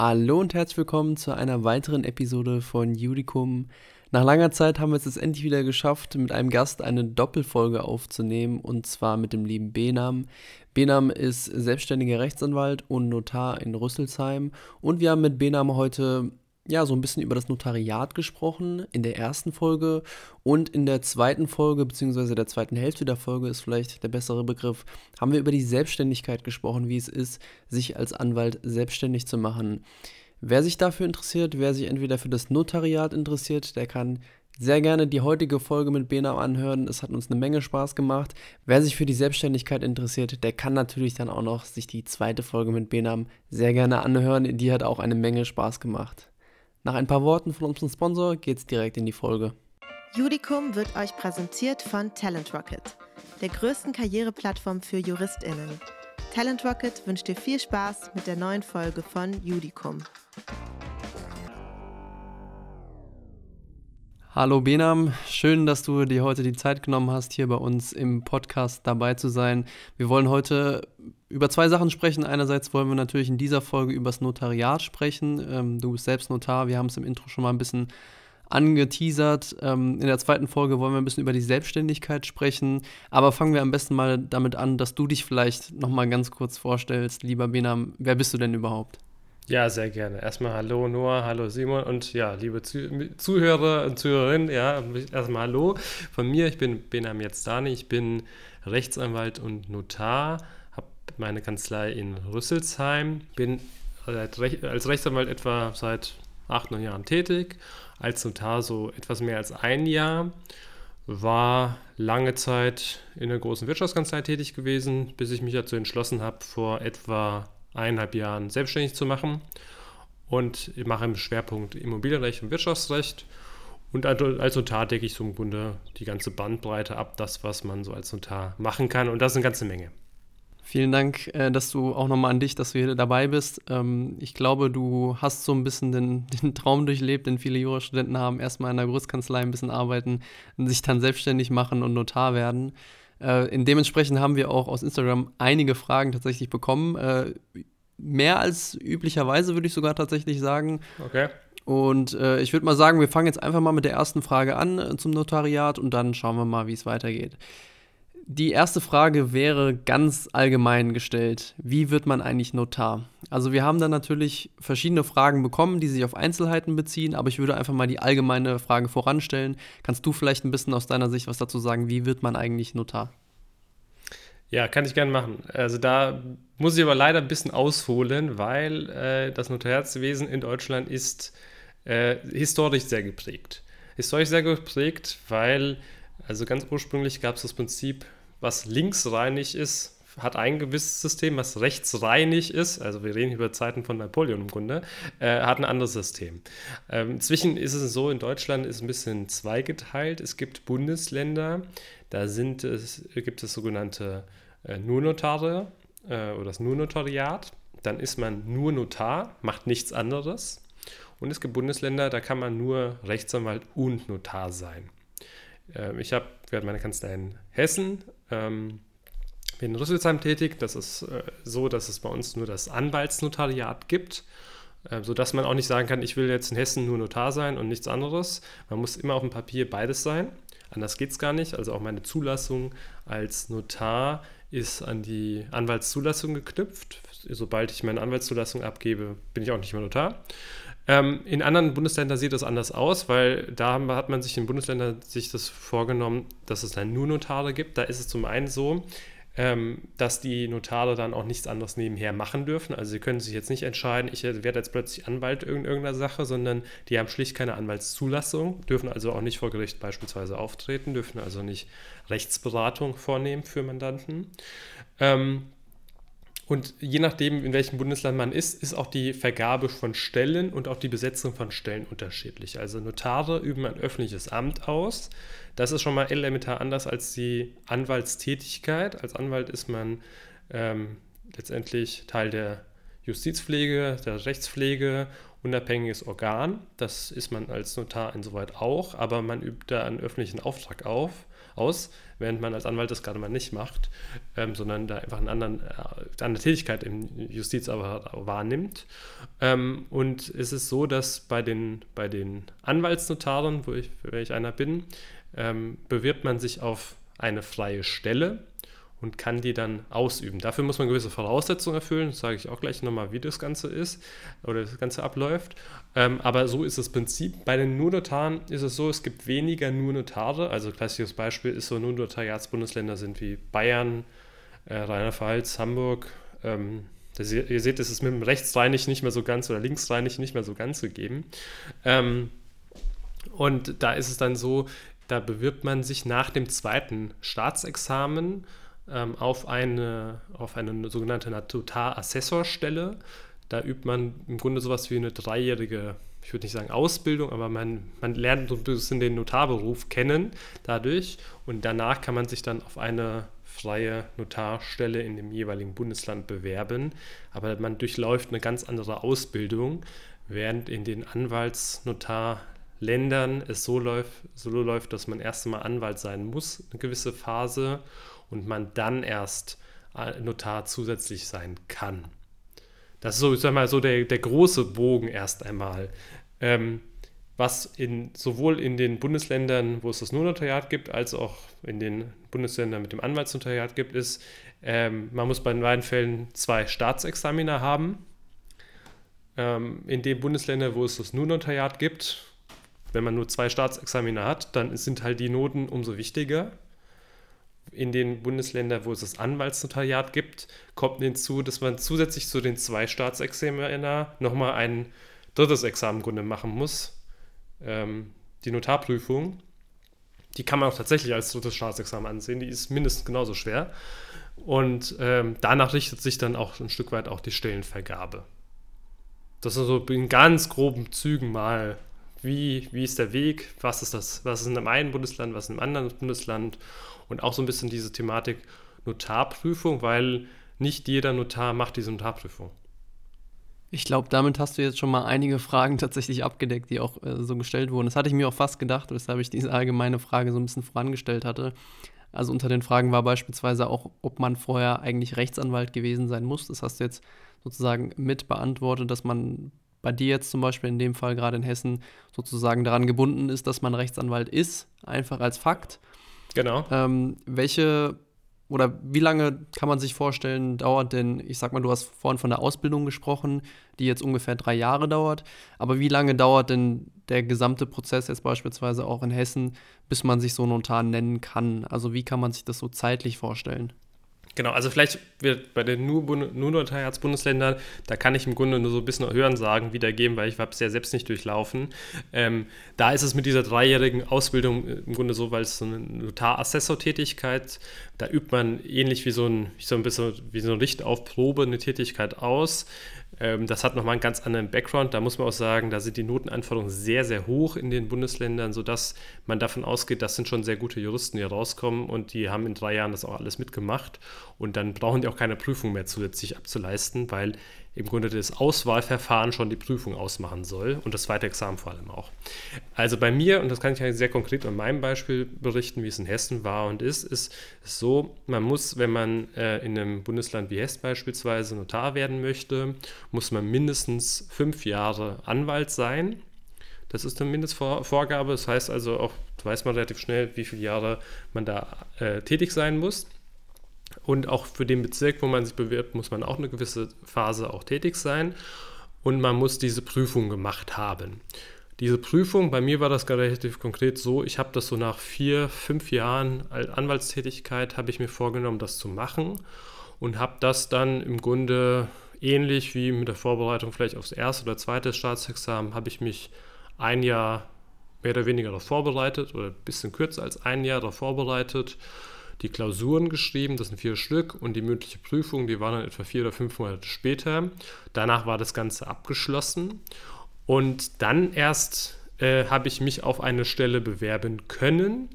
Hallo und herzlich willkommen zu einer weiteren Episode von Judicum. Nach langer Zeit haben wir es jetzt endlich wieder geschafft, mit einem Gast eine Doppelfolge aufzunehmen und zwar mit dem lieben Benam. Benam ist selbstständiger Rechtsanwalt und Notar in Rüsselsheim und wir haben mit Benam heute ja, so ein bisschen über das Notariat gesprochen in der ersten Folge und in der zweiten Folge, beziehungsweise der zweiten Hälfte der Folge ist vielleicht der bessere Begriff, haben wir über die Selbstständigkeit gesprochen, wie es ist, sich als Anwalt selbstständig zu machen. Wer sich dafür interessiert, wer sich entweder für das Notariat interessiert, der kann sehr gerne die heutige Folge mit Benam anhören. Es hat uns eine Menge Spaß gemacht. Wer sich für die Selbstständigkeit interessiert, der kann natürlich dann auch noch sich die zweite Folge mit Benam sehr gerne anhören. Die hat auch eine Menge Spaß gemacht. Nach ein paar Worten von unserem Sponsor geht's direkt in die Folge. Judicum wird euch präsentiert von Talent Rocket, der größten Karriereplattform für JuristInnen. Talent Rocket wünscht dir viel Spaß mit der neuen Folge von Judicum. Hallo Benam, schön, dass du dir heute die Zeit genommen hast, hier bei uns im Podcast dabei zu sein. Wir wollen heute über zwei Sachen sprechen. Einerseits wollen wir natürlich in dieser Folge über das Notariat sprechen. Ähm, du bist selbst Notar, wir haben es im Intro schon mal ein bisschen angeteasert. Ähm, in der zweiten Folge wollen wir ein bisschen über die Selbstständigkeit sprechen. Aber fangen wir am besten mal damit an, dass du dich vielleicht noch mal ganz kurz vorstellst. Lieber Benam, wer bist du denn überhaupt? Ja, sehr gerne. Erstmal hallo Noah, hallo Simon und ja, liebe Zuhörer und Zuhörerinnen, ja, erstmal hallo von mir. Ich bin Benam Yezdani, ich bin Rechtsanwalt und Notar, meine Kanzlei in Rüsselsheim, bin als Rechtsanwalt etwa seit acht, neun Jahren tätig, als Notar so etwas mehr als ein Jahr, war lange Zeit in der großen Wirtschaftskanzlei tätig gewesen, bis ich mich dazu entschlossen habe, vor etwa eineinhalb Jahren selbstständig zu machen und ich mache im Schwerpunkt Immobilienrecht und Wirtschaftsrecht. Und als Notar decke ich so im Grunde die ganze Bandbreite ab, das, was man so als Notar machen kann. Und das ist eine ganze Menge. Vielen Dank, äh, dass du auch nochmal an dich, dass du hier dabei bist. Ähm, ich glaube, du hast so ein bisschen den, den Traum durchlebt, den viele Jurastudenten haben, erstmal in der Großkanzlei ein bisschen arbeiten, sich dann selbstständig machen und Notar werden. Äh, dementsprechend haben wir auch aus Instagram einige Fragen tatsächlich bekommen. Äh, mehr als üblicherweise, würde ich sogar tatsächlich sagen. Okay. Und äh, ich würde mal sagen, wir fangen jetzt einfach mal mit der ersten Frage an äh, zum Notariat und dann schauen wir mal, wie es weitergeht. Die erste Frage wäre ganz allgemein gestellt. Wie wird man eigentlich Notar? Also wir haben da natürlich verschiedene Fragen bekommen, die sich auf Einzelheiten beziehen, aber ich würde einfach mal die allgemeine Frage voranstellen. Kannst du vielleicht ein bisschen aus deiner Sicht was dazu sagen? Wie wird man eigentlich Notar? Ja, kann ich gerne machen. Also da muss ich aber leider ein bisschen ausholen, weil äh, das Notariatswesen in Deutschland ist äh, historisch sehr geprägt. Historisch sehr geprägt, weil also ganz ursprünglich gab es das Prinzip was linksreinig ist, hat ein gewisses System, was rechtsreinig ist, also wir reden über Zeiten von Napoleon im Grunde, äh, hat ein anderes System. Ähm, inzwischen ist es so, in Deutschland ist ein bisschen zweigeteilt. Es gibt Bundesländer, da sind es, gibt es sogenannte äh, Nurnotare äh, oder das Nurnotariat. Dann ist man nur Notar, macht nichts anderes. Und es gibt Bundesländer, da kann man nur Rechtsanwalt und Notar sein. Ähm, ich habe während meiner Kanzlei in Hessen ähm, bin in Rüsselsheim tätig. Das ist äh, so, dass es bei uns nur das Anwaltsnotariat gibt, äh, sodass man auch nicht sagen kann, ich will jetzt in Hessen nur Notar sein und nichts anderes. Man muss immer auf dem Papier beides sein. Anders geht es gar nicht. Also auch meine Zulassung als Notar ist an die Anwaltszulassung geknüpft. Sobald ich meine Anwaltszulassung abgebe, bin ich auch nicht mehr Notar. Ähm, in anderen Bundesländern sieht das anders aus, weil da hat man sich in Bundesländern sich das vorgenommen, dass es dann nur Notare gibt. Da ist es zum einen so, ähm, dass die Notare dann auch nichts anderes nebenher machen dürfen. Also sie können sich jetzt nicht entscheiden, ich werde jetzt plötzlich Anwalt in irgendeiner Sache, sondern die haben schlicht keine Anwaltszulassung, dürfen also auch nicht vor Gericht beispielsweise auftreten, dürfen also nicht Rechtsberatung vornehmen für Mandanten. Ähm, und je nachdem, in welchem Bundesland man ist, ist auch die Vergabe von Stellen und auch die Besetzung von Stellen unterschiedlich. Also Notare üben ein öffentliches Amt aus. Das ist schon mal elementar anders als die Anwaltstätigkeit. Als Anwalt ist man ähm, letztendlich Teil der Justizpflege, der Rechtspflege, unabhängiges Organ. Das ist man als Notar insoweit auch, aber man übt da einen öffentlichen Auftrag auf aus, während man als Anwalt das gerade mal nicht macht, ähm, sondern da einfach eine anderen, äh, andere Tätigkeit im Justizapparat wahrnimmt. Ähm, und es ist so, dass bei den, bei den Anwaltsnotaren, wo ich, ich einer bin, ähm, bewirbt man sich auf eine freie Stelle und kann die dann ausüben. Dafür muss man gewisse Voraussetzungen erfüllen, das sage ich auch gleich nochmal, wie das Ganze ist oder das Ganze abläuft. Ähm, aber so ist das Prinzip. Bei den Nur-Notaren ist es so, es gibt weniger Nur-Notare. Also klassisches Beispiel ist so Nur-Notariatsbundesländer sind wie Bayern, äh, Rheinland-Pfalz, Hamburg. Ähm, das, ihr seht, es ist mit dem rechtsreinig nicht mehr so ganz oder linksreinig nicht mehr so ganz gegeben. Ähm, und da ist es dann so, da bewirbt man sich nach dem zweiten Staatsexamen ähm, auf, eine, auf eine sogenannte Notarassessorstelle. Da übt man im Grunde sowas wie eine dreijährige, ich würde nicht sagen Ausbildung, aber man, man lernt so ein bisschen den Notarberuf kennen dadurch und danach kann man sich dann auf eine freie Notarstelle in dem jeweiligen Bundesland bewerben. Aber man durchläuft eine ganz andere Ausbildung, während in den Anwaltsnotarländern es so läuft, so läuft, dass man erst einmal Anwalt sein muss, eine gewisse Phase, und man dann erst äh, Notar zusätzlich sein kann. Das ist so, ich sag mal, so der, der große Bogen erst einmal. Ähm, was in, sowohl in den Bundesländern, wo es das Nur-Notariat gibt, als auch in den Bundesländern mit dem Anwaltsnotariat gibt, ist, ähm, man muss bei den beiden Fällen zwei Staatsexaminer haben. Ähm, in den Bundesländern, wo es das Nur-Notariat gibt, wenn man nur zwei Staatsexaminer hat, dann sind halt die Noten umso wichtiger in den Bundesländern, wo es das Anwaltsnotariat gibt, kommt hinzu, dass man zusätzlich zu den zwei Staatsexamina nochmal ein drittes Examen Grunde machen muss. Ähm, die Notarprüfung. Die kann man auch tatsächlich als drittes Staatsexamen ansehen. Die ist mindestens genauso schwer. Und ähm, danach richtet sich dann auch ein Stück weit auch die Stellenvergabe. Das ist so in ganz groben Zügen mal, wie, wie ist der Weg, was ist das, was ist in einem Bundesland, was ist in einem anderen Bundesland und auch so ein bisschen diese Thematik Notarprüfung, weil nicht jeder Notar macht diese Notarprüfung. Ich glaube, damit hast du jetzt schon mal einige Fragen tatsächlich abgedeckt, die auch äh, so gestellt wurden. Das hatte ich mir auch fast gedacht, weshalb ich diese allgemeine Frage so ein bisschen vorangestellt hatte. Also unter den Fragen war beispielsweise auch, ob man vorher eigentlich Rechtsanwalt gewesen sein muss. Das hast du jetzt sozusagen mit beantwortet, dass man bei dir jetzt zum Beispiel in dem Fall gerade in Hessen sozusagen daran gebunden ist, dass man Rechtsanwalt ist, einfach als Fakt. Genau. Ähm, welche oder wie lange kann man sich vorstellen, dauert denn, ich sag mal, du hast vorhin von der Ausbildung gesprochen, die jetzt ungefähr drei Jahre dauert, aber wie lange dauert denn der gesamte Prozess jetzt beispielsweise auch in Hessen, bis man sich so Notar nennen kann? Also wie kann man sich das so zeitlich vorstellen? Genau, also vielleicht wird bei den nur, nur Notariatsbundesländern, da kann ich im Grunde nur so ein bisschen Hören sagen wiedergeben, weil ich habe es ja selbst nicht durchlaufen. Ähm, da ist es mit dieser dreijährigen Ausbildung im Grunde so, weil es so eine Notarassessor-Tätigkeit, da übt man ähnlich wie so ein, so ein bisschen wie so ein Richt auf Probe eine Tätigkeit aus. Ähm, das hat nochmal einen ganz anderen Background. Da muss man auch sagen, da sind die Notenanforderungen sehr, sehr hoch in den Bundesländern, sodass man davon ausgeht, das sind schon sehr gute Juristen, die rauskommen und die haben in drei Jahren das auch alles mitgemacht. Und dann brauchen die auch keine Prüfung mehr zusätzlich abzuleisten, weil im Grunde das Auswahlverfahren schon die Prüfung ausmachen soll und das zweite Examen vor allem auch. Also bei mir, und das kann ich sehr konkret an meinem Beispiel berichten, wie es in Hessen war und ist, ist es so, man muss, wenn man äh, in einem Bundesland wie Hessen beispielsweise Notar werden möchte, muss man mindestens fünf Jahre Anwalt sein. Das ist eine Mindestvorgabe. Das heißt also auch, weiß man relativ schnell, wie viele Jahre man da äh, tätig sein muss. Und auch für den Bezirk, wo man sich bewirbt, muss man auch eine gewisse Phase auch tätig sein. Und man muss diese Prüfung gemacht haben. Diese Prüfung, bei mir war das relativ konkret so, ich habe das so nach vier, fünf Jahren Anwaltstätigkeit, habe ich mir vorgenommen, das zu machen und habe das dann im Grunde ähnlich wie mit der Vorbereitung vielleicht aufs erste oder zweite Staatsexamen, habe ich mich ein Jahr mehr oder weniger darauf vorbereitet oder ein bisschen kürzer als ein Jahr darauf vorbereitet die Klausuren geschrieben, das sind vier Stück, und die mündliche Prüfung, die war dann etwa vier oder fünf Monate später. Danach war das Ganze abgeschlossen. Und dann erst äh, habe ich mich auf eine Stelle bewerben können.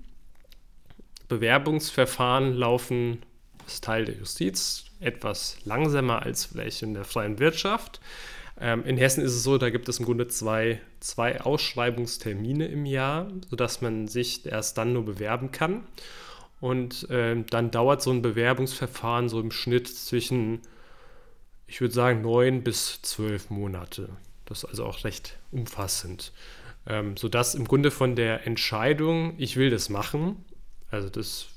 Bewerbungsverfahren laufen als Teil der Justiz etwas langsamer als vielleicht in der freien Wirtschaft. Ähm, in Hessen ist es so, da gibt es im Grunde zwei, zwei Ausschreibungstermine im Jahr, sodass man sich erst dann nur bewerben kann. Und äh, dann dauert so ein Bewerbungsverfahren so im Schnitt zwischen, ich würde sagen, neun bis zwölf Monate. Das ist also auch recht umfassend. Ähm, sodass im Grunde von der Entscheidung, ich will das machen, also das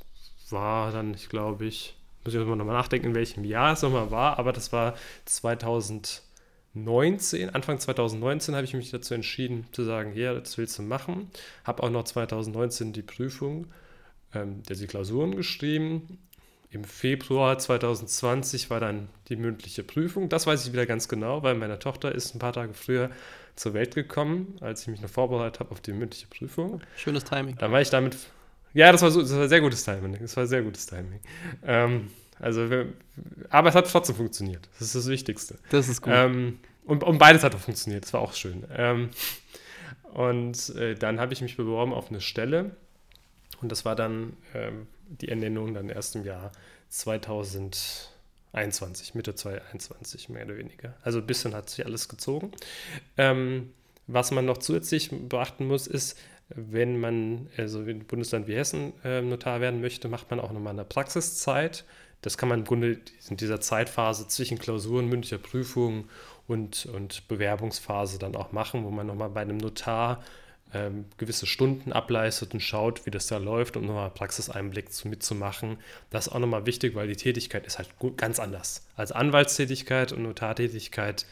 war dann, ich glaube ich, muss ich nochmal nachdenken, in welchem Jahr es nochmal war, aber das war 2019, Anfang 2019 habe ich mich dazu entschieden zu sagen, ja, das willst du machen. Habe auch noch 2019 die Prüfung, ähm, der die Klausuren geschrieben. Im Februar 2020 war dann die mündliche Prüfung. Das weiß ich wieder ganz genau, weil meine Tochter ist ein paar Tage früher zur Welt gekommen, als ich mich noch vorbereitet habe auf die mündliche Prüfung. Schönes Timing. Dann war ich damit. Ja, das war, so, das war sehr gutes Timing. Das war sehr gutes Timing. Ähm, also, aber es hat trotzdem funktioniert. Das ist das Wichtigste. Das ist gut. Ähm, und, und, beides hat auch funktioniert. Das war auch schön. Ähm, und äh, dann habe ich mich beworben auf eine Stelle. Und das war dann ähm, die Ernennung dann erst im Jahr 2021, Mitte 2021 mehr oder weniger. Also ein bisschen hat sich alles gezogen. Ähm, was man noch zusätzlich beachten muss, ist, wenn man also in Bundesland wie Hessen äh, Notar werden möchte, macht man auch nochmal eine Praxiszeit. Das kann man im Grunde in dieser Zeitphase zwischen Klausuren, mündlicher Prüfung und, und Bewerbungsphase dann auch machen, wo man nochmal bei einem Notar ähm, gewisse Stunden ableistet und schaut, wie das da läuft, um nochmal Praxiseinblick zu, mitzumachen. Das ist auch nochmal wichtig, weil die Tätigkeit ist halt ganz anders. Als Anwaltstätigkeit und Notartätigkeit,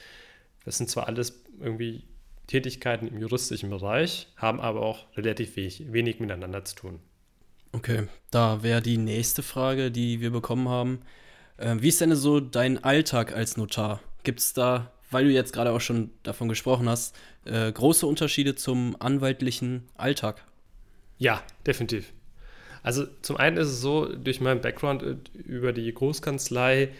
das sind zwar alles irgendwie Tätigkeiten im juristischen Bereich, haben aber auch relativ wenig, wenig miteinander zu tun. Okay, da wäre die nächste Frage, die wir bekommen haben. Äh, wie ist denn so dein Alltag als Notar? Gibt es da, weil du jetzt gerade auch schon davon gesprochen hast, äh, große Unterschiede zum anwaltlichen Alltag? Ja, definitiv. Also zum einen ist es so, durch meinen Background äh, über die Großkanzlei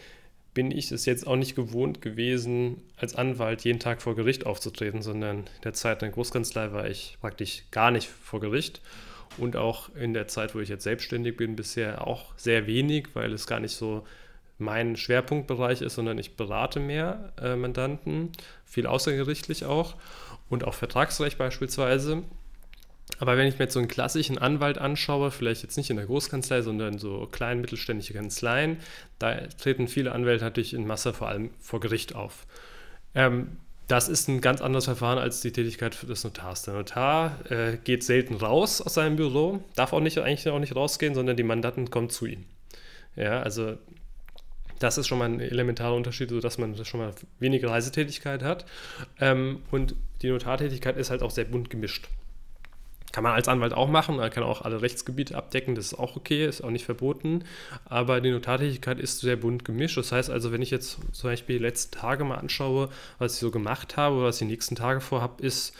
bin ich es jetzt auch nicht gewohnt gewesen, als Anwalt jeden Tag vor Gericht aufzutreten, sondern in der Zeit in der Großkanzlei war ich praktisch gar nicht vor Gericht und auch in der Zeit, wo ich jetzt selbstständig bin, bisher auch sehr wenig, weil es gar nicht so mein Schwerpunktbereich ist, sondern ich berate mehr äh, Mandanten, viel außergerichtlich auch und auch Vertragsrecht beispielsweise. Aber wenn ich mir jetzt so einen klassischen Anwalt anschaue, vielleicht jetzt nicht in der Großkanzlei, sondern so klein mittelständische Kanzleien, da treten viele Anwälte natürlich in Masse vor allem vor Gericht auf. Ähm, das ist ein ganz anderes Verfahren als die Tätigkeit des Notars. Der Notar äh, geht selten raus aus seinem Büro, darf auch nicht, eigentlich auch nicht rausgehen, sondern die Mandanten kommen zu ihm. Ja, also das ist schon mal ein elementarer Unterschied, sodass man schon mal weniger Reisetätigkeit hat. Ähm, und die Notartätigkeit ist halt auch sehr bunt gemischt. Kann man als Anwalt auch machen, man kann auch alle Rechtsgebiete abdecken, das ist auch okay, ist auch nicht verboten. Aber die Notartätigkeit ist sehr bunt gemischt. Das heißt also, wenn ich jetzt zum Beispiel die letzten Tage mal anschaue, was ich so gemacht habe oder was ich die nächsten Tage vorhabe, ist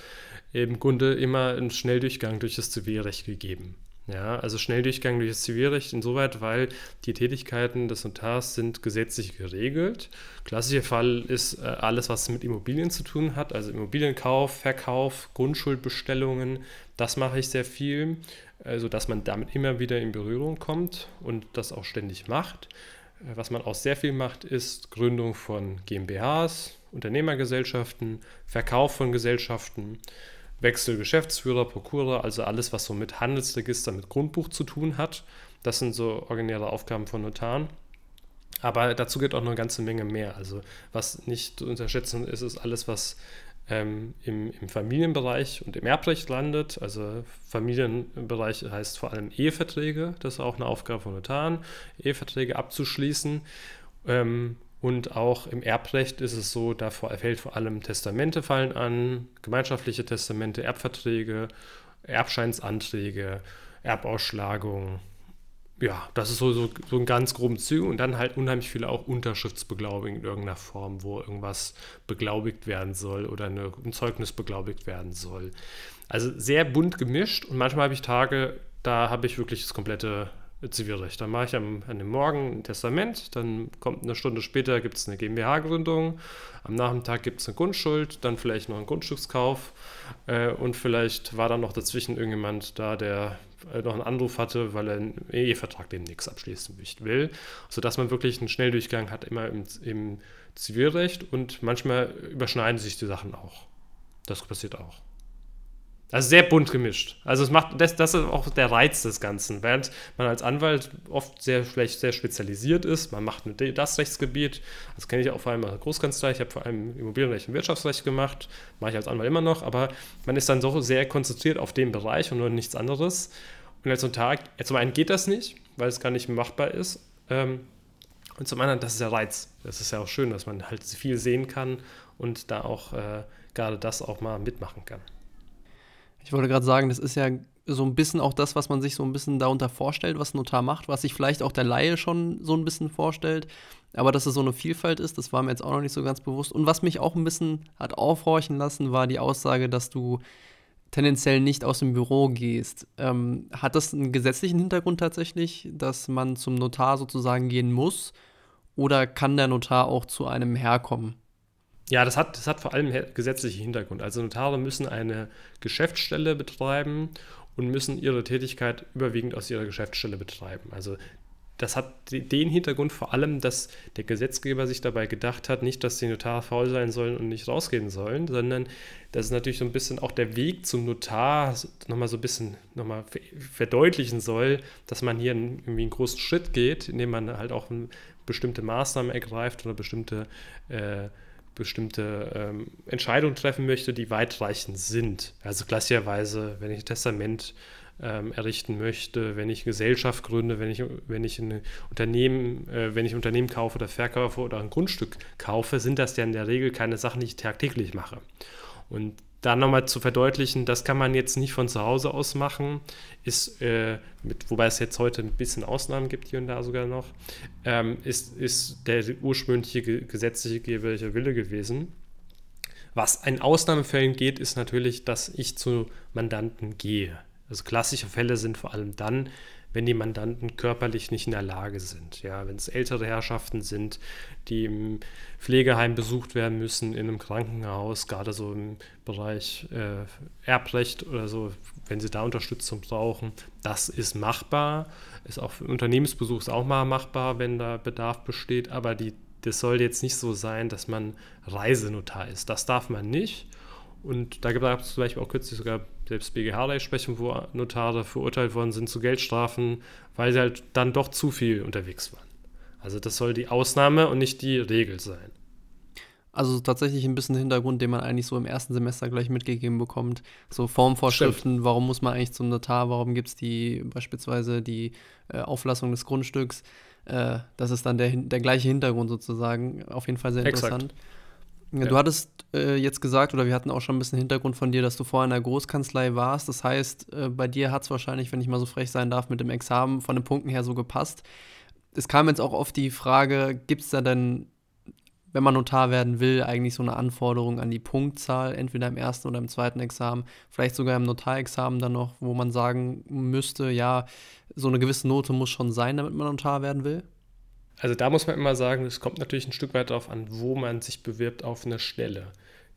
im Grunde immer ein Schnelldurchgang durch das Zivilrecht gegeben. Ja, also Schnelldurchgang durch das Zivilrecht insoweit, weil die Tätigkeiten des Notars sind gesetzlich geregelt. Klassischer Fall ist äh, alles, was mit Immobilien zu tun hat, also Immobilienkauf, Verkauf, Grundschuldbestellungen. Das mache ich sehr viel, äh, sodass man damit immer wieder in Berührung kommt und das auch ständig macht. Äh, was man auch sehr viel macht, ist Gründung von GmbHs, Unternehmergesellschaften, Verkauf von Gesellschaften. Wechsel Geschäftsführer, Prokura, also alles, was so mit Handelsregister, mit Grundbuch zu tun hat. Das sind so originäre Aufgaben von Notaren. Aber dazu geht auch noch eine ganze Menge mehr. Also was nicht zu unterschätzen ist, ist alles, was ähm, im, im, Familienbereich und im Erbrecht landet. Also Familienbereich heißt vor allem Eheverträge. Das ist auch eine Aufgabe von Notaren, Eheverträge abzuschließen. Ähm, und auch im Erbrecht ist es so, da fällt vor allem Testamente fallen an, gemeinschaftliche Testamente, Erbverträge, Erbscheinsanträge, Erbausschlagung. Ja, das ist so, so, so ein ganz groben Züge und dann halt unheimlich viele auch Unterschriftsbeglaubigen in irgendeiner Form, wo irgendwas beglaubigt werden soll oder eine, ein Zeugnis beglaubigt werden soll. Also sehr bunt gemischt und manchmal habe ich Tage, da habe ich wirklich das komplette Zivilrecht. Dann mache ich am, an dem Morgen ein Testament, dann kommt eine Stunde später, gibt es eine GmbH-Gründung, am Nachmittag gibt es eine Grundschuld, dann vielleicht noch einen Grundstückskauf äh, und vielleicht war dann noch dazwischen irgendjemand da, der äh, noch einen Anruf hatte, weil er einen Ehevertrag demnächst abschließen will, sodass man wirklich einen Schnelldurchgang hat, immer im, im Zivilrecht und manchmal überschneiden sich die Sachen auch. Das passiert auch. Also sehr bunt gemischt. Also es macht das, das ist auch der Reiz des Ganzen. Während man als Anwalt oft sehr schlecht, sehr spezialisiert ist, man macht das Rechtsgebiet. Das kenne ich auch vor allem als Großkanzlei. Ich habe vor allem Immobilienrecht und Wirtschaftsrecht gemacht, mache ich als Anwalt immer noch. Aber man ist dann so sehr konzentriert auf den Bereich und nur nichts anderes. Und als Tag, zum einen geht das nicht, weil es gar nicht machbar ist. Ähm, und zum anderen, das ist der Reiz. Das ist ja auch schön, dass man halt viel sehen kann und da auch äh, gerade das auch mal mitmachen kann. Ich wollte gerade sagen, das ist ja so ein bisschen auch das, was man sich so ein bisschen darunter vorstellt, was ein Notar macht, was sich vielleicht auch der Laie schon so ein bisschen vorstellt. Aber dass es so eine Vielfalt ist, das war mir jetzt auch noch nicht so ganz bewusst. Und was mich auch ein bisschen hat aufhorchen lassen, war die Aussage, dass du tendenziell nicht aus dem Büro gehst. Ähm, hat das einen gesetzlichen Hintergrund tatsächlich, dass man zum Notar sozusagen gehen muss? Oder kann der Notar auch zu einem herkommen? Ja, das hat, das hat vor allem gesetzlichen Hintergrund. Also Notare müssen eine Geschäftsstelle betreiben und müssen ihre Tätigkeit überwiegend aus ihrer Geschäftsstelle betreiben. Also das hat den Hintergrund vor allem, dass der Gesetzgeber sich dabei gedacht hat, nicht, dass die Notare faul sein sollen und nicht rausgehen sollen, sondern dass es natürlich so ein bisschen auch der Weg zum Notar nochmal so ein bisschen nochmal verdeutlichen soll, dass man hier irgendwie einen großen Schritt geht, indem man halt auch bestimmte Maßnahmen ergreift oder bestimmte äh, bestimmte ähm, Entscheidungen treffen möchte, die weitreichend sind. Also klassischerweise, wenn ich ein Testament ähm, errichten möchte, wenn ich Gesellschaft gründe, wenn ich, wenn ich ein Unternehmen, äh, wenn ich Unternehmen kaufe oder verkaufe oder ein Grundstück kaufe, sind das ja in der Regel keine Sachen, die ich tagtäglich mache. Und da nochmal zu verdeutlichen, das kann man jetzt nicht von zu Hause aus machen, ist, äh, mit, wobei es jetzt heute ein bisschen Ausnahmen gibt, hier und da sogar noch, ähm, ist, ist der ursprüngliche gesetzliche gesetzliche Wille gewesen. Was in Ausnahmefällen geht, ist natürlich, dass ich zu Mandanten gehe. Also klassische Fälle sind vor allem dann, wenn die Mandanten körperlich nicht in der Lage sind. Ja, wenn es ältere Herrschaften sind, die im Pflegeheim besucht werden müssen, in einem Krankenhaus, gerade so im Bereich äh, Erbrecht oder so, wenn sie da Unterstützung brauchen, das ist machbar. Ist auch für Unternehmensbesuch ist auch mal machbar, wenn da Bedarf besteht, aber die, das soll jetzt nicht so sein, dass man Reisenotar ist. Das darf man nicht. Und da gab es zum Beispiel auch kürzlich sogar selbst BGH-Rechtsprechung, wo Notare verurteilt worden sind zu Geldstrafen, weil sie halt dann doch zu viel unterwegs waren. Also das soll die Ausnahme und nicht die Regel sein. Also tatsächlich ein bisschen Hintergrund, den man eigentlich so im ersten Semester gleich mitgegeben bekommt. So Formvorschriften, Stimmt. warum muss man eigentlich zum Notar, warum gibt es die beispielsweise die äh, Auflassung des Grundstücks. Äh, das ist dann der, der gleiche Hintergrund sozusagen. Auf jeden Fall sehr interessant. Exakt. Ja. Du hattest äh, jetzt gesagt, oder wir hatten auch schon ein bisschen Hintergrund von dir, dass du vorher in der Großkanzlei warst. Das heißt, äh, bei dir hat es wahrscheinlich, wenn ich mal so frech sein darf, mit dem Examen von den Punkten her so gepasst. Es kam jetzt auch oft die Frage, gibt es da denn, wenn man Notar werden will, eigentlich so eine Anforderung an die Punktzahl, entweder im ersten oder im zweiten Examen, vielleicht sogar im Notarexamen dann noch, wo man sagen müsste, ja, so eine gewisse Note muss schon sein, damit man Notar werden will? Also da muss man immer sagen, es kommt natürlich ein Stück weit darauf an, wo man sich bewirbt auf eine Stelle.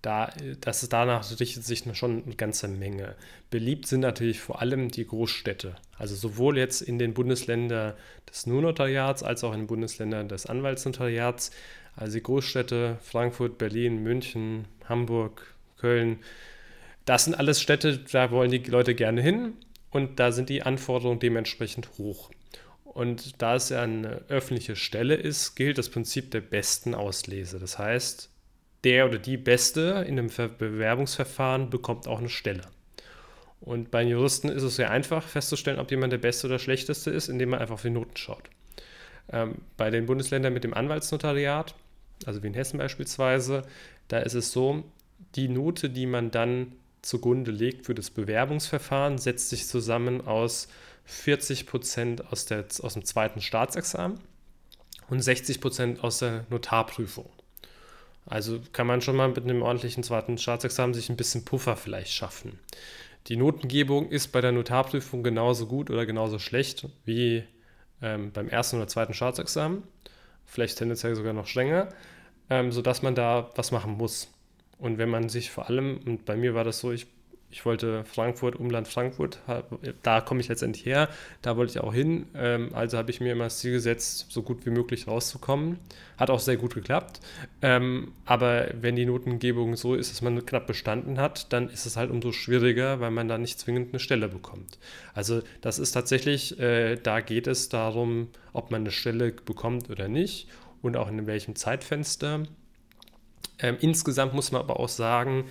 Da, das ist, danach richtet sich schon eine ganze Menge. Beliebt sind natürlich vor allem die Großstädte. Also sowohl jetzt in den Bundesländern des Nurnotariats als auch in den Bundesländern des Anwaltsnotariats. Also die Großstädte Frankfurt, Berlin, München, Hamburg, Köln. Das sind alles Städte, da wollen die Leute gerne hin und da sind die Anforderungen dementsprechend hoch. Und da es ja eine öffentliche Stelle ist, gilt das Prinzip der besten Auslese. Das heißt, der oder die Beste in einem Bewerbungsverfahren bekommt auch eine Stelle. Und bei Juristen ist es sehr einfach festzustellen, ob jemand der Beste oder Schlechteste ist, indem man einfach auf die Noten schaut. Ähm, bei den Bundesländern mit dem Anwaltsnotariat, also wie in Hessen beispielsweise, da ist es so, die Note, die man dann zugrunde legt für das Bewerbungsverfahren, setzt sich zusammen aus 40 Prozent aus, aus dem zweiten Staatsexamen und 60 Prozent aus der Notarprüfung. Also kann man schon mal mit einem ordentlichen zweiten Staatsexamen sich ein bisschen Puffer vielleicht schaffen. Die Notengebung ist bei der Notarprüfung genauso gut oder genauso schlecht wie ähm, beim ersten oder zweiten Staatsexamen. Vielleicht tendenziell sogar noch strenger, ähm, sodass man da was machen muss. Und wenn man sich vor allem, und bei mir war das so, ich Ich wollte Frankfurt, Umland Frankfurt, da komme ich letztendlich her, da wollte ich auch hin. Ähm, also habe ich mir immer das Ziel gesetzt, so gut wie möglich rauszukommen. Hat auch sehr gut geklappt. Ähm, aber wenn die Notengebung so ist, dass man knapp bestanden hat, dann ist es halt umso schwieriger, weil man da nicht zwingend eine Stelle bekommt. Also das ist tatsächlich, äh, da geht es darum, ob man eine Stelle bekommt oder nicht und auch in welchem Zeitfenster. Ähm, insgesamt muss man aber auch sagen,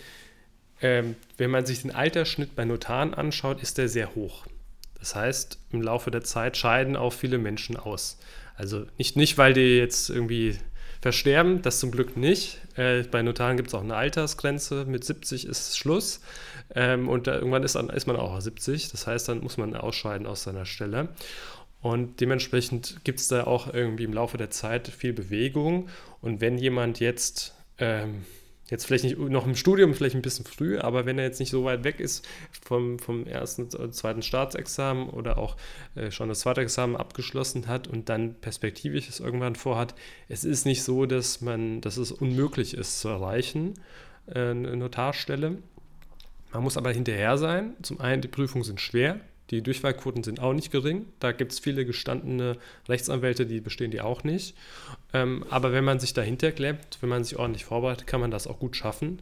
ähm, wenn man sich den Altersschnitt bei Notaren anschaut, ist der sehr hoch. Das heißt, im Laufe der Zeit scheiden auch viele Menschen aus. Also nicht, nicht weil die jetzt irgendwie versterben, das zum Glück nicht. Äh, bei Notaren gibt es auch eine Altersgrenze, mit 70 ist Schluss. Ähm, und irgendwann ist, dann, ist man auch 70, das heißt, dann muss man ausscheiden aus seiner Stelle. Und dementsprechend gibt es da auch irgendwie im Laufe der Zeit viel Bewegung. Und wenn jemand jetzt ähm, jetzt vielleicht nicht noch im Studium, vielleicht ein bisschen früh, aber wenn er jetzt nicht so weit weg ist vom, vom ersten, zweiten Staatsexamen oder auch äh, schon das zweite Examen abgeschlossen hat und dann perspektivisch es irgendwann vorhat, es ist nicht so, dass man, dass es unmöglich ist zu erreichen, äh, eine Notarstelle. Man muss aber hinterher sein. Zum einen, die Prüfungen sind schwer, die Durchfallquoten sind auch nicht gering. Da gibt es viele gestandene Rechtsanwälte, die bestehen die auch nicht. Ähm, aber wenn man sich dahinter klemmt, wenn man sich ordentlich vorbereitet, kann man das auch gut schaffen.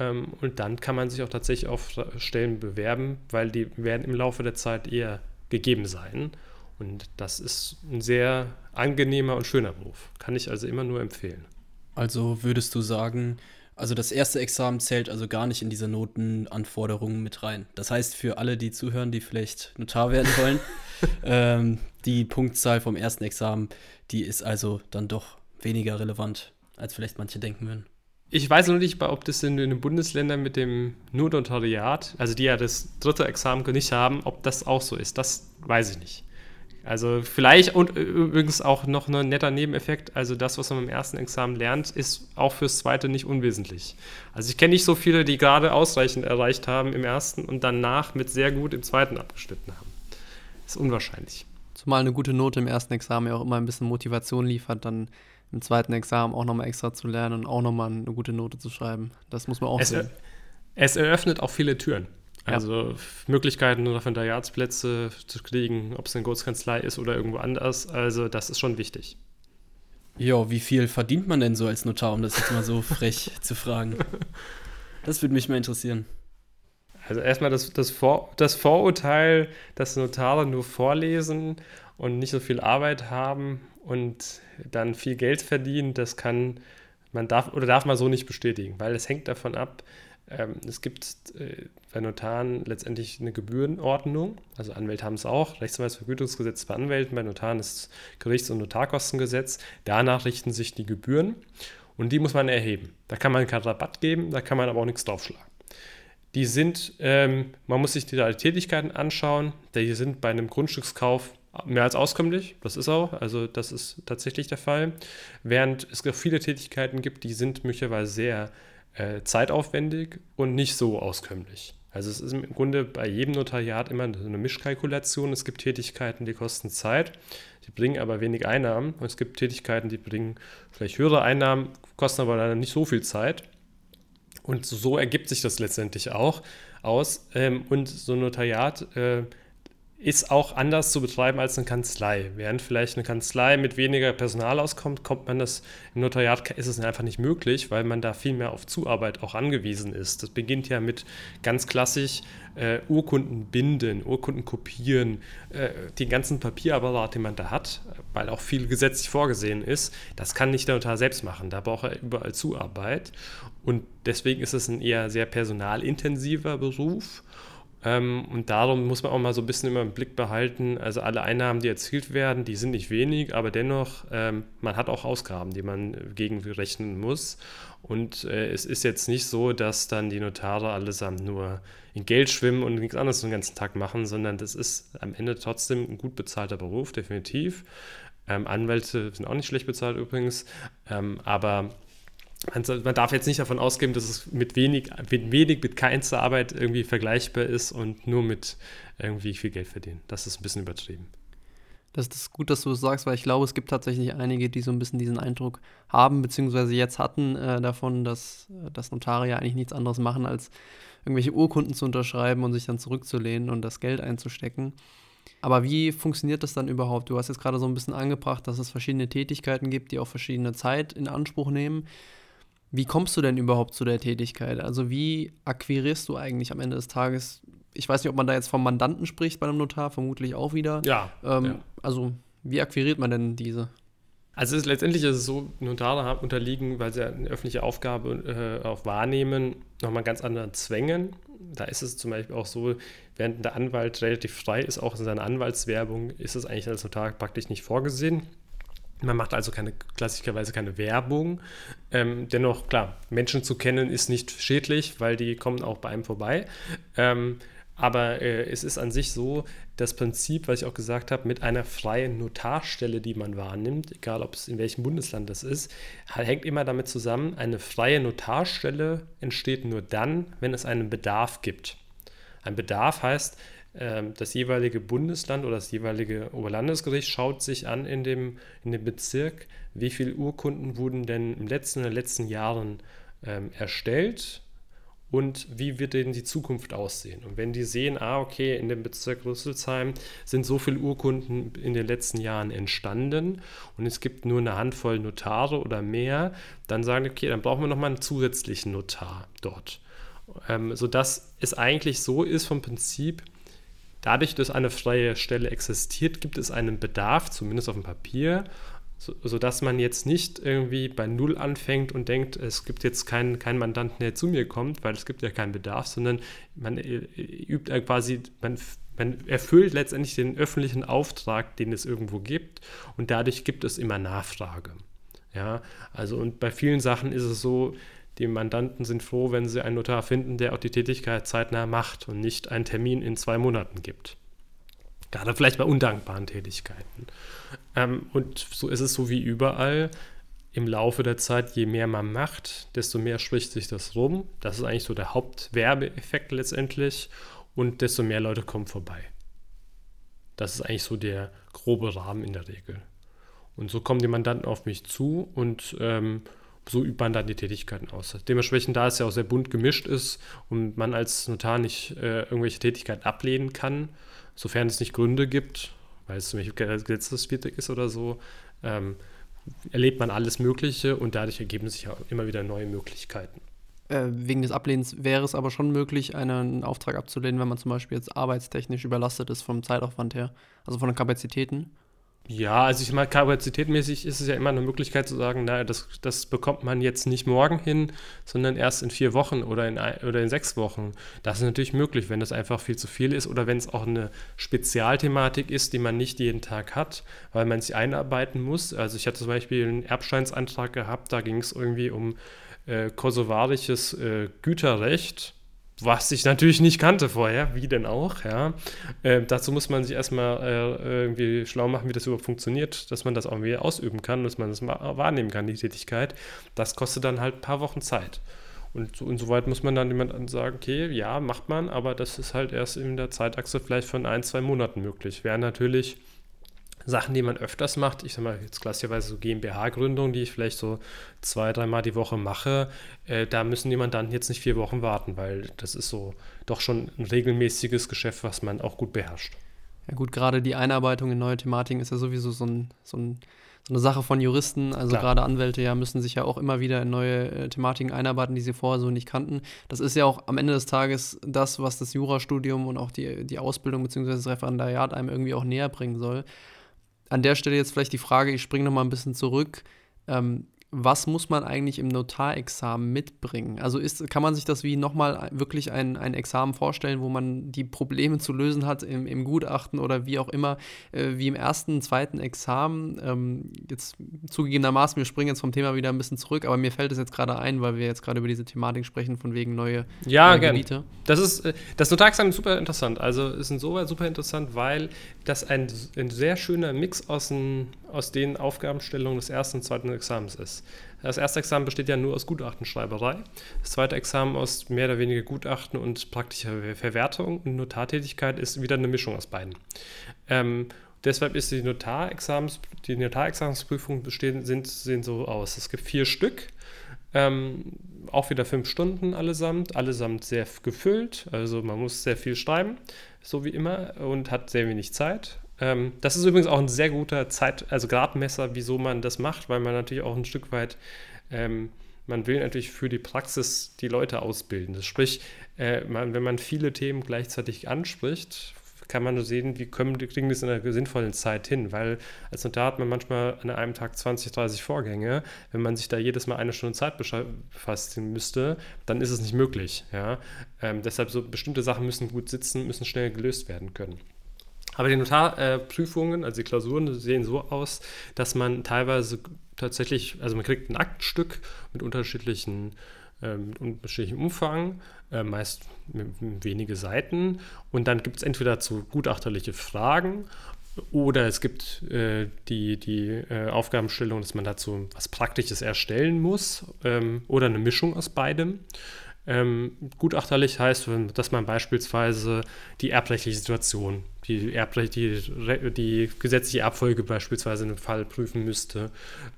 Ähm, und dann kann man sich auch tatsächlich auf Stellen bewerben, weil die werden im Laufe der Zeit eher gegeben sein. Und das ist ein sehr angenehmer und schöner Beruf. Kann ich also immer nur empfehlen. Also würdest du sagen, also das erste Examen zählt also gar nicht in diese Notenanforderungen mit rein. Das heißt, für alle, die zuhören, die vielleicht Notar werden wollen, ähm, die Punktzahl vom ersten Examen, die ist also dann doch weniger relevant, als vielleicht manche denken würden. Ich weiß noch nicht, ob das in den Bundesländern mit dem Notariat, also die ja das dritte Examen nicht haben, ob das auch so ist. Das weiß ich nicht. Also vielleicht und übrigens auch noch ein netter Nebeneffekt, also das, was man im ersten Examen lernt, ist auch fürs zweite nicht unwesentlich. Also ich kenne nicht so viele, die gerade ausreichend erreicht haben im ersten und danach mit sehr gut im zweiten abgeschnitten haben. Ist unwahrscheinlich. Zumal eine gute Note im ersten Examen ja auch immer ein bisschen Motivation liefert, dann im zweiten Examen auch nochmal extra zu lernen und auch nochmal eine gute Note zu schreiben. Das muss man auch es, sehen. Es eröffnet auch viele Türen. Also ja. Möglichkeiten, Referendariatsplätze zu kriegen, ob es eine Kurzkanzlei ist oder irgendwo anders. Also das ist schon wichtig. Ja, wie viel verdient man denn so als Notar, um das jetzt mal so frech zu fragen? Das würde mich mal interessieren. Also erstmal das, das, Vor, das Vorurteil, dass Notare nur vorlesen und nicht so viel Arbeit haben und dann viel Geld verdienen, das kann man darf oder darf man so nicht bestätigen, weil es hängt davon ab, ähm, es gibt äh, bei Notaren letztendlich eine Gebührenordnung. Also Anwälte haben es auch. Rechtsanwaltsvergütungsgesetz bei Anwälten, bei Notaren ist Gerichts- und Notarkostengesetz. Danach richten sich die Gebühren und die muss man erheben. Da kann man keinen Rabatt geben, da kann man aber auch nichts draufschlagen. Die sind, ähm, man muss sich die Tätigkeiten anschauen. Die sind bei einem Grundstückskauf mehr als auskömmlich. Das ist auch, also das ist tatsächlich der Fall. Während es viele Tätigkeiten gibt, die sind möglicherweise sehr äh, zeitaufwendig und nicht so auskömmlich. Also es ist im Grunde bei jedem Notariat immer eine Mischkalkulation. Es gibt Tätigkeiten, die kosten Zeit, die bringen aber wenig Einnahmen. Und es gibt Tätigkeiten, die bringen vielleicht höhere Einnahmen, kosten aber leider nicht so viel Zeit. Und so ergibt sich das letztendlich auch aus. Ähm, und so ein Notariat äh, ist auch anders zu betreiben als eine Kanzlei. Während vielleicht eine Kanzlei mit weniger Personal auskommt, kommt man das im Notariat ist es einfach nicht möglich, weil man da viel mehr auf Zuarbeit auch angewiesen ist. Das beginnt ja mit ganz klassisch äh, Urkunden binden, Urkunden kopieren, äh, den ganzen Papierapparat, den man da hat, weil auch viel gesetzlich vorgesehen ist. Das kann nicht der Notar selbst machen. Da braucht er überall Zuarbeit und deswegen ist es ein eher sehr personalintensiver Beruf. Ähm, und darum muss man auch mal so ein bisschen immer im Blick behalten, also alle Einnahmen, die erzielt werden, die sind nicht wenig, aber dennoch, ähm, man hat auch Ausgaben, die man gegenrechnen muss. Und äh, es ist jetzt nicht so, dass dann die Notare allesamt nur in Geld schwimmen und nichts anderes den ganzen Tag machen, sondern das ist am Ende trotzdem ein gut bezahlter Beruf, definitiv. Ähm, Anwälte sind auch nicht schlecht bezahlt übrigens, ähm, aber man darf jetzt nicht davon ausgehen, dass es mit wenig, mit wenig, mit keinster Arbeit irgendwie vergleichbar ist und nur mit irgendwie viel Geld verdienen. Das ist ein bisschen übertrieben. Das ist gut, dass du es sagst, weil ich glaube, es gibt tatsächlich einige, die so ein bisschen diesen Eindruck haben, beziehungsweise jetzt hatten äh, davon, dass, äh, dass Notare eigentlich nichts anderes machen, als irgendwelche Urkunden zu unterschreiben und sich dann zurückzulehnen und das Geld einzustecken. Aber wie funktioniert das dann überhaupt? Du hast jetzt gerade so ein bisschen angebracht, dass es verschiedene Tätigkeiten gibt, die auch verschiedene Zeit in Anspruch nehmen. Wie kommst du denn überhaupt zu der Tätigkeit? Also wie akquirierst du eigentlich am Ende des Tages? Ich weiß nicht, ob man da jetzt vom Mandanten spricht bei einem Notar, vermutlich auch wieder. Ja. Ähm, ja. Also wie akquiriert man denn diese? Also ist, letztendlich ist es so, Notare unterliegen, weil sie eine öffentliche Aufgabe äh, auch wahrnehmen, nochmal ganz anderen Zwängen. Da ist es zum Beispiel auch so, während der Anwalt relativ frei ist, auch in seiner Anwaltswerbung, ist es eigentlich als Notar praktisch nicht vorgesehen. Man macht also keine, klassischerweise keine Werbung. Ähm, dennoch, klar, Menschen zu kennen ist nicht schädlich, weil die kommen auch bei einem vorbei. Ähm, aber äh, es ist an sich so, das Prinzip, was ich auch gesagt habe, mit einer freien Notarstelle, die man wahrnimmt, egal ob es in welchem Bundesland das ist, hängt immer damit zusammen, eine freie Notarstelle entsteht nur dann, wenn es einen Bedarf gibt. Ein Bedarf heißt, das jeweilige Bundesland oder das jeweilige Oberlandesgericht schaut sich an in dem, in dem Bezirk, wie viele Urkunden wurden denn im letzten oder letzten Jahren ähm, erstellt und wie wird denn die Zukunft aussehen. Und wenn die sehen, ah, okay, in dem Bezirk Rüsselsheim sind so viele Urkunden in den letzten Jahren entstanden und es gibt nur eine Handvoll Notare oder mehr, dann sagen die, okay, dann brauchen wir nochmal einen zusätzlichen Notar dort. Ähm, sodass es eigentlich so ist vom Prinzip, dadurch, dass eine freie Stelle existiert, gibt es einen Bedarf, zumindest auf dem Papier, so, sodass man jetzt nicht irgendwie bei Null anfängt und denkt, es gibt jetzt keinen, keinen Mandanten, der zu mir kommt, weil es gibt ja keinen Bedarf, sondern man äh, übt quasi, man, man erfüllt letztendlich den öffentlichen Auftrag, den es irgendwo gibt und dadurch gibt es immer Nachfrage. Ja, also und bei vielen Sachen ist es so, die Mandanten sind froh, wenn sie einen Notar finden, der auch die Tätigkeit zeitnah macht und nicht einen Termin in zwei Monaten gibt. Gerade vielleicht bei undankbaren Tätigkeiten. Ähm, und so ist es so wie überall. Im Laufe der Zeit, je mehr man macht, desto mehr spricht sich das rum. Das ist eigentlich so der Hauptwerbeeffekt letztendlich. Und desto mehr Leute kommen vorbei. Das ist eigentlich so der grobe Rahmen in der Regel. Und so kommen die Mandanten auf mich zu und ähm, so übt man dann die Tätigkeiten aus. Dementsprechend, da es ja auch sehr bunt gemischt ist und man als Notar nicht äh, irgendwelche Tätigkeiten ablehnen kann, sofern es nicht Gründe gibt, weil es zum Beispiel gesetzeswidrig ist oder so, ähm, erlebt man alles Mögliche und dadurch ergeben sich ja immer wieder neue Möglichkeiten. Äh, wegen des Ablehnens wäre es aber schon möglich, einen Auftrag abzulehnen, wenn man zum Beispiel jetzt arbeitstechnisch überlastet ist vom Zeitaufwand her, also von den Kapazitäten. Ja, also ich meine, kapazitätmäßig ist es ja immer eine Möglichkeit zu sagen, naja, das, das bekommt man jetzt nicht morgen hin, sondern erst in vier Wochen oder in, oder in sechs Wochen. Das ist natürlich möglich, wenn das einfach viel zu viel ist oder wenn es auch eine Spezialthematik ist, die man nicht jeden Tag hat, weil man sich einarbeiten muss. Also ich hatte zum Beispiel einen Erbscheinsantrag gehabt, da ging es irgendwie um äh, kosovarisches äh, Güterrecht was ich natürlich nicht kannte vorher, wie denn auch, ja. Äh, dazu muss man sich erstmal äh, irgendwie schlau machen, wie das überhaupt funktioniert, dass man das auch irgendwie ausüben kann, dass man das wahrnehmen kann, die Tätigkeit. Das kostet dann halt ein paar Wochen Zeit. Und so, insoweit muss man dann jemand sagen, okay, ja, macht man, aber das ist halt erst in der Zeitachse vielleicht von ein, zwei Monaten möglich. Wäre natürlich Sachen, die man öfters macht, ich sag mal jetzt klassischerweise so GmbH-Gründung, die ich vielleicht so zwei, dreimal die Woche mache, äh, da müssen die Mandanten jetzt nicht vier Wochen warten, weil das ist so doch schon ein regelmäßiges Geschäft, was man auch gut beherrscht. Ja gut, gerade die Einarbeitung in neue Thematiken ist ja sowieso so, ein, so, ein, so eine Sache von Juristen. Also Klar. gerade Anwälte ja müssen sich ja auch immer wieder in neue äh, Thematiken einarbeiten, die sie vorher so nicht kannten. Das ist ja auch am Ende des Tages das, was das Jurastudium und auch die, die Ausbildung bzw. das Referendariat einem irgendwie auch näher bringen soll an der Stelle jetzt vielleicht die Frage, ich springe nochmal ein bisschen zurück. Ähm, was muss man eigentlich im Notarexamen mitbringen? Also ist, kann man sich das wie nochmal wirklich ein, ein Examen vorstellen, wo man die Probleme zu lösen hat im, im Gutachten oder wie auch immer, äh, wie im ersten, zweiten Examen? Ähm, jetzt zugegebenermaßen, wir springen jetzt vom Thema wieder ein bisschen zurück, aber mir fällt es jetzt gerade ein, weil wir jetzt gerade über diese Thematik sprechen, von wegen neue, ja, neue Gebiete. Das ist äh, das Notarexamen ist super interessant. Also ist insoweit super interessant, weil das ein, ein sehr schöner Mix aus, ein, aus den Aufgabenstellungen des ersten und zweiten Examens ist. Das erste Examen besteht ja nur aus Gutachtenschreiberei. Das zweite Examen aus mehr oder weniger Gutachten und praktischer Verwertung. Und Notartätigkeit ist wieder eine Mischung aus beiden. Ähm, Deshalb ist die Notarexamens, die Notarexamensprüfungen bestehen, sind, sehen so aus. Es gibt vier Stück, ähm, auch wieder fünf Stunden allesamt, allesamt sehr gefüllt. Also man muss sehr viel schreiben, so wie immer, und hat sehr wenig Zeit. Ähm, das ist übrigens auch ein sehr guter Zeit, also Gradmesser, wieso man das macht, weil man natürlich auch ein Stück weit ähm, man will natürlich für die Praxis die Leute ausbilden. Das sprich, äh, man, wenn man viele Themen gleichzeitig anspricht, kann man nur sehen, wie können, kriegen das in einer sinnvollen Zeit hin, weil als Notar hat man manchmal an einem Tag 20, 30 Vorgänge. Wenn man sich da jedes Mal eine Stunde Zeit befassen müsste, dann ist es nicht möglich. Ja? Ähm, deshalb so bestimmte Sachen müssen gut sitzen, müssen schnell gelöst werden können. Aber die Notarprüfungen, äh, also die Klausuren, sehen so aus, dass man teilweise tatsächlich, also man kriegt ein Aktstück mit unterschiedlichen, äh, mit unterschiedlichem Umfang, äh, meist wenige Seiten. Und dann gibt es entweder zu gutachterliche Fragen oder es gibt äh, die, die äh, Aufgabenstellung, dass man dazu was Praktisches erstellen muss ähm, oder eine Mischung aus beidem. Ähm, gutachterlich heißt, dass man beispielsweise die erbrechtliche Situation, die, Erbrech die, die gesetzliche Abfolge beispielsweise in einem Fall prüfen müsste.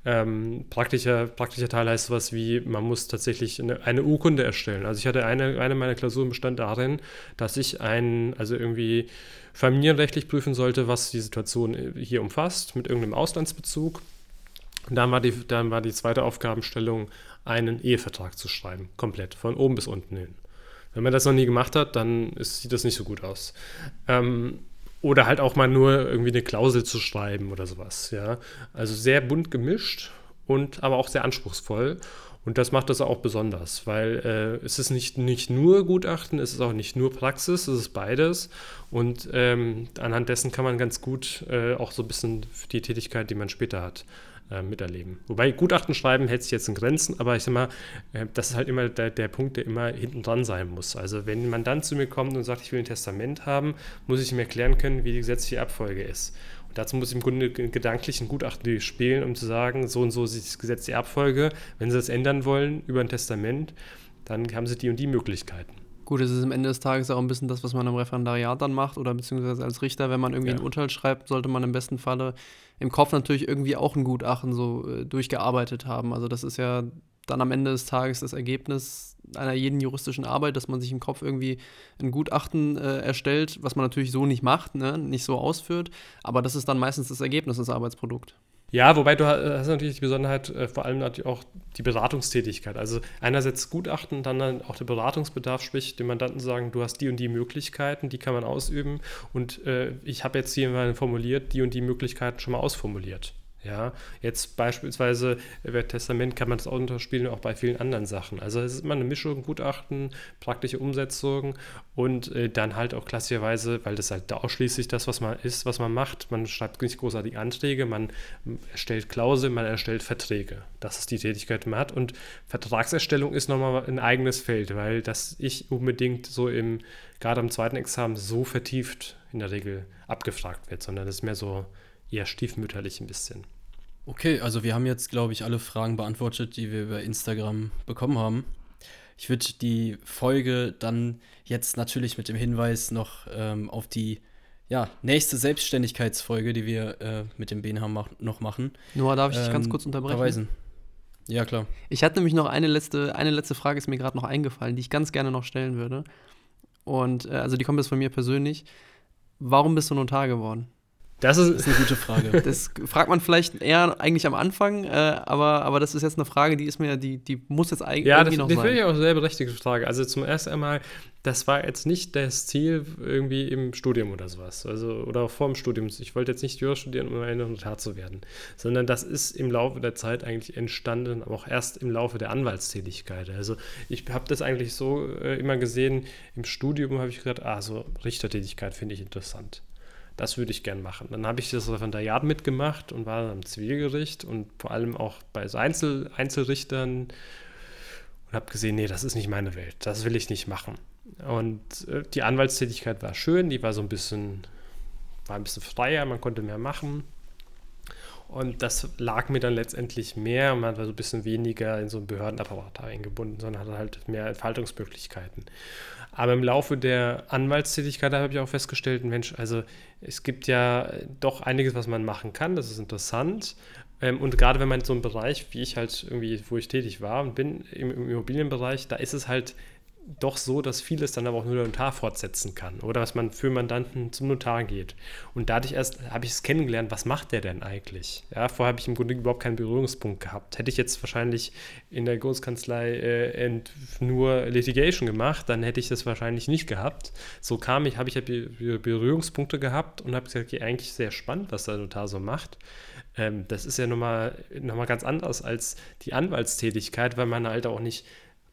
Ähm, praktischer, praktischer Teil heißt sowas wie, man muss tatsächlich eine, eine Urkunde erstellen. Also ich hatte eine, eine meiner Klausuren bestand darin, dass ich ein, also irgendwie familienrechtlich prüfen sollte, was die Situation hier umfasst, mit irgendeinem Auslandsbezug. Und dann war die, dann war die zweite Aufgabenstellung, einen Ehevertrag zu schreiben, komplett, von oben bis unten hin. Wenn man das noch nie gemacht hat, dann ist, sieht das nicht so gut aus. Ähm, oder halt auch mal nur irgendwie eine Klausel zu schreiben oder sowas, ja. Also sehr bunt gemischt und aber auch sehr anspruchsvoll. Und das macht das auch besonders, weil äh, es ist nicht, nicht nur Gutachten, es ist auch nicht nur Praxis, es ist beides. Und ähm, anhand dessen kann man ganz gut äh, auch so ein bisschen die Tätigkeit, die man später hat, äh, miterleben. Wobei Gutachten schreiben hält sich jetzt in Grenzen, aber ich sag mal, äh, das ist halt immer der, der Punkt, der immer hinten dran sein muss. Also wenn man dann zu mir kommt und sagt, ich will ein Testament haben, muss ich ihm erklären können, wie die gesetzliche Abfolge ist. Und dazu muss ich im Grunde gedanklich ein Gutachten spielen, um zu sagen, so und so ist die gesetzliche Abfolge. Wenn Sie das ändern wollen über ein Testament, dann haben Sie die und die Möglichkeiten. Gut, es ist am Ende des Tages auch ein bisschen das, was man im Referendariat dann macht oder beziehungsweise als Richter, wenn man irgendwie ja. ein Urteil schreibt, sollte man im besten Falle im Kopf natürlich irgendwie auch ein Gutachten so äh, durchgearbeitet haben. Also das ist ja dann am Ende des Tages das Ergebnis einer jeden juristischen Arbeit, dass man sich im Kopf irgendwie ein Gutachten äh, erstellt, was man natürlich so nicht macht, ne? nicht so ausführt, aber das ist dann meistens das Ergebnis, das Arbeitsprodukt. Ja, wobei du hast natürlich die Besonderheit, äh, vor allem natürlich auch die Beratungstätigkeit. Also einerseits Gutachten, dann auch der Beratungsbedarf, sprich dem Mandanten sagen, du hast die und die Möglichkeiten, die kann man ausüben und äh, ich habe jetzt hier mal formuliert, die und die Möglichkeiten schon mal ausformuliert. Ja, jetzt beispielsweise bei Testament kann man das auch unterspielen, auch bei vielen anderen Sachen. Also es ist immer eine Mischung, Gutachten, praktische Umsetzung und äh, dann halt auch klassischerweise, weil das halt ausschließlich das, was man ist, was man macht. Man schreibt nicht großartig Anträge, man erstellt Klauseln, man erstellt Verträge. Das ist die Tätigkeit, die man hat. Und Vertragserstellung ist nochmal ein eigenes Feld, weil das ich unbedingt so im, gerade am zweiten Examen so vertieft in der Regel abgefragt wird, sondern das ist mehr so eher stiefmütterlich ein bisschen. Okay, also wir haben jetzt, glaube ich, alle Fragen beantwortet, die wir über Instagram bekommen haben. Ich würde die Folge dann jetzt natürlich mit dem Hinweis noch ähm, auf die ja, nächste Selbstständigkeitsfolge, die wir äh, mit dem BNH mach noch machen. Noah, darf ich dich ähm, ganz kurz unterbrechen? Verweisen. Ja, klar. Ich hatte nämlich noch eine letzte, eine letzte Frage, ist mir gerade noch eingefallen, die ich ganz gerne noch stellen würde. Und äh, also die kommt jetzt von mir persönlich. Warum bist du Notar geworden? Das ist, ist, eine gute Frage. Das fragt man vielleicht eher eigentlich am Anfang, äh, aber, aber das ist jetzt eine Frage, die ist mir, die, die muss jetzt eigentlich ja, irgendwie das, noch sein. Ja, das finde ich auch eine sehr berechtigte Frage. Also zum ersten einmal, das war jetzt nicht das Ziel irgendwie im Studium oder sowas, also oder vor dem Studium. Ich wollte jetzt nicht Jura studieren, um ein Notar zu werden, sondern das ist im Laufe der Zeit eigentlich entstanden, aber auch erst im Laufe der Anwaltstätigkeit. Also ich habe das eigentlich so äh, immer gesehen, im Studium habe ich gedacht, ah, so Richtertätigkeit finde ich interessant das würde ich gern machen. Dann habe ich das Referendariat mitgemacht und war am Zivilgericht und vor allem auch bei Einzel Einzelrichtern und habe gesehen, nee, das ist nicht meine Welt, das will ich nicht machen. Und äh, die Anwaltstätigkeit war schön, die war so ein bisschen, war ein bisschen freier, man konnte mehr machen. Und das lag mir dann letztendlich mehr. Man war so ein bisschen weniger in so einen Behördenapparat eingebunden, sondern hatte halt mehr Entfaltungsmöglichkeiten. Aber im Laufe der Anwaltstätigkeit habe ich auch festgestellt, Mensch, also es gibt ja doch einiges, was man machen kann. Das ist interessant. Ähm, und gerade wenn man in so einem Bereich, wie ich halt irgendwie, wo ich tätig war und bin, im, im Immobilienbereich, da ist es halt doch so, dass vieles dann aber auch nur der Notar fortsetzen kann oder dass man für Mandanten zum Notar geht. Und dadurch erst habe ich es kennengelernt, was macht der denn eigentlich? Ja, vorher habe ich im Grunde überhaupt keinen Berührungspunkt gehabt. Hätte ich jetzt wahrscheinlich in der Großkanzlei äh, nur Litigation gemacht, dann hätte ich das wahrscheinlich nicht gehabt. So kam ich, habe ich ja Berührungspunkte gehabt und habe gesagt, okay, eigentlich sehr spannend, was der Notar so macht. Ähm, das ist ja nochmal noch mal ganz anders als die Anwaltstätigkeit, weil man halt auch nicht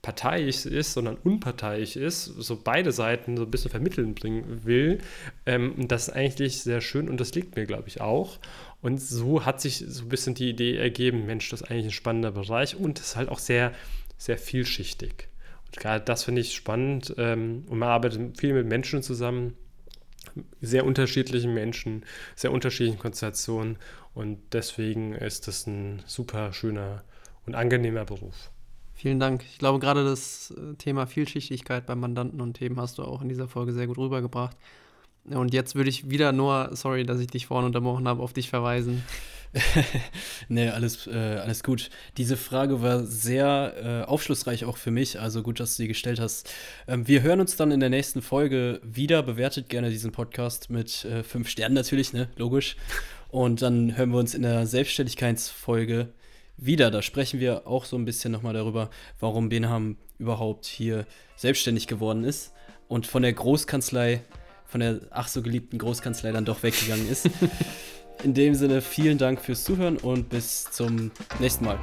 parteiisch ist, sondern unparteiisch ist, so beide Seiten so ein bisschen vermitteln bringen will. Ähm, das ist eigentlich sehr schön und das liegt mir, glaube ich, auch. Und so hat sich so ein bisschen die Idee ergeben, Mensch, das ist eigentlich ein spannender Bereich und ist halt auch sehr, sehr vielschichtig. Und gerade das finde ich spannend ähm, und man arbeitet viel mit Menschen zusammen, sehr unterschiedlichen Menschen, sehr unterschiedlichen Konstellationen und deswegen ist das ein super schöner und angenehmer Beruf. Vielen Dank. Ich glaube, gerade das äh, Thema Vielschichtigkeit beim Mandanten und Themen hast du auch in dieser Folge sehr gut rübergebracht. Und jetzt würde ich wieder nur, sorry, dass ich dich vorhin unterbrochen habe, auf dich verweisen. nee, alles, äh, alles gut. Diese Frage war sehr äh, aufschlussreich auch für mich. Also gut, dass du sie gestellt hast. Ähm, wir hören uns dann in der nächsten Folge wieder. Bewertet gerne diesen Podcast mit äh, fünf Sternen natürlich, ne? Logisch. Und dann hören wir uns in der Selbstständigkeitsfolge wieder. Da sprechen wir auch so ein bisschen nochmal darüber, warum Benham überhaupt hier selbstständig geworden ist und von der Großkanzlei, von der ach so geliebten Großkanzlei dann doch weggegangen ist. In dem Sinne, vielen Dank fürs Zuhören und bis zum nächsten Mal.